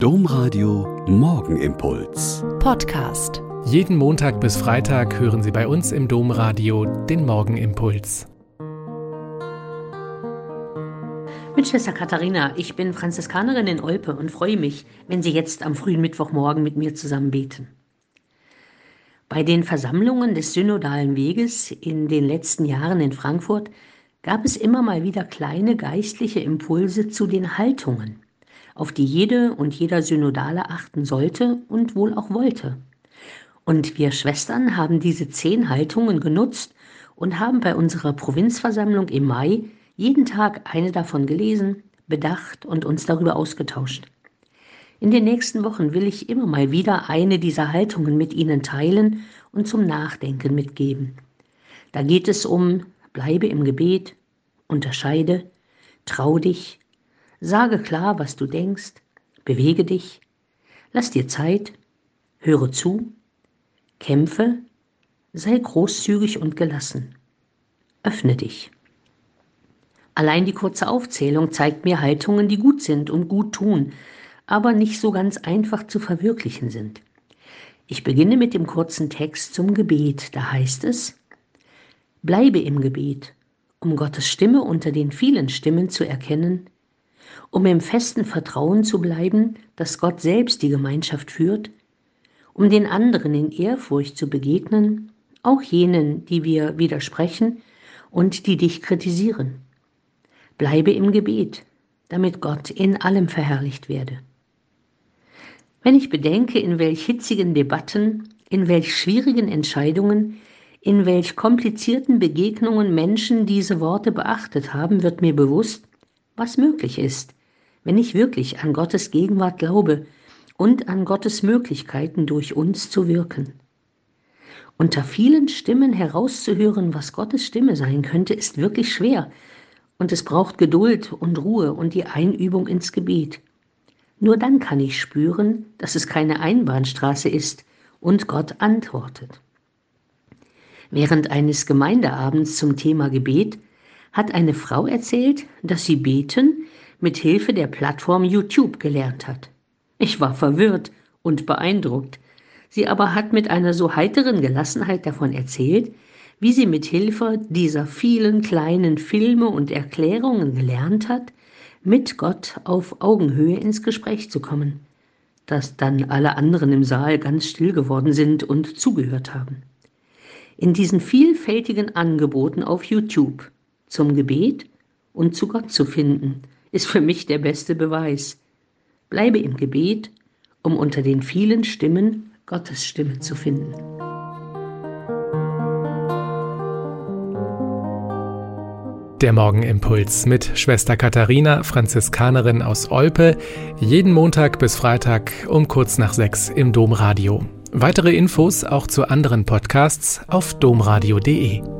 Domradio Morgenimpuls. Podcast. Jeden Montag bis Freitag hören Sie bei uns im Domradio den Morgenimpuls. Mit Schwester Katharina, ich bin Franziskanerin in Olpe und freue mich, wenn Sie jetzt am frühen Mittwochmorgen mit mir zusammen beten. Bei den Versammlungen des Synodalen Weges in den letzten Jahren in Frankfurt gab es immer mal wieder kleine geistliche Impulse zu den Haltungen auf die jede und jeder Synodale achten sollte und wohl auch wollte. Und wir Schwestern haben diese zehn Haltungen genutzt und haben bei unserer Provinzversammlung im Mai jeden Tag eine davon gelesen, bedacht und uns darüber ausgetauscht. In den nächsten Wochen will ich immer mal wieder eine dieser Haltungen mit Ihnen teilen und zum Nachdenken mitgeben. Da geht es um bleibe im Gebet, unterscheide, trau dich, Sage klar, was du denkst, bewege dich, lass dir Zeit, höre zu, kämpfe, sei großzügig und gelassen. Öffne dich. Allein die kurze Aufzählung zeigt mir Haltungen, die gut sind und gut tun, aber nicht so ganz einfach zu verwirklichen sind. Ich beginne mit dem kurzen Text zum Gebet. Da heißt es, Bleibe im Gebet, um Gottes Stimme unter den vielen Stimmen zu erkennen, um im festen Vertrauen zu bleiben, dass Gott selbst die Gemeinschaft führt, um den anderen in Ehrfurcht zu begegnen, auch jenen, die wir widersprechen und die dich kritisieren. Bleibe im Gebet, damit Gott in allem verherrlicht werde. Wenn ich bedenke, in welch hitzigen Debatten, in welch schwierigen Entscheidungen, in welch komplizierten Begegnungen Menschen diese Worte beachtet haben, wird mir bewusst, was möglich ist, wenn ich wirklich an Gottes Gegenwart glaube und an Gottes Möglichkeiten durch uns zu wirken. Unter vielen Stimmen herauszuhören, was Gottes Stimme sein könnte, ist wirklich schwer, und es braucht Geduld und Ruhe und die Einübung ins Gebet. Nur dann kann ich spüren, dass es keine Einbahnstraße ist und Gott antwortet. Während eines Gemeindeabends zum Thema Gebet hat eine Frau erzählt, dass sie beten mit Hilfe der Plattform YouTube gelernt hat. Ich war verwirrt und beeindruckt. Sie aber hat mit einer so heiteren Gelassenheit davon erzählt, wie sie mit Hilfe dieser vielen kleinen Filme und Erklärungen gelernt hat, mit Gott auf Augenhöhe ins Gespräch zu kommen, dass dann alle anderen im Saal ganz still geworden sind und zugehört haben. In diesen vielfältigen Angeboten auf YouTube zum Gebet und zu Gott zu finden, ist für mich der beste Beweis. Bleibe im Gebet, um unter den vielen Stimmen Gottes Stimme zu finden. Der Morgenimpuls mit Schwester Katharina, Franziskanerin aus Olpe, jeden Montag bis Freitag um kurz nach sechs im Domradio. Weitere Infos auch zu anderen Podcasts auf domradio.de.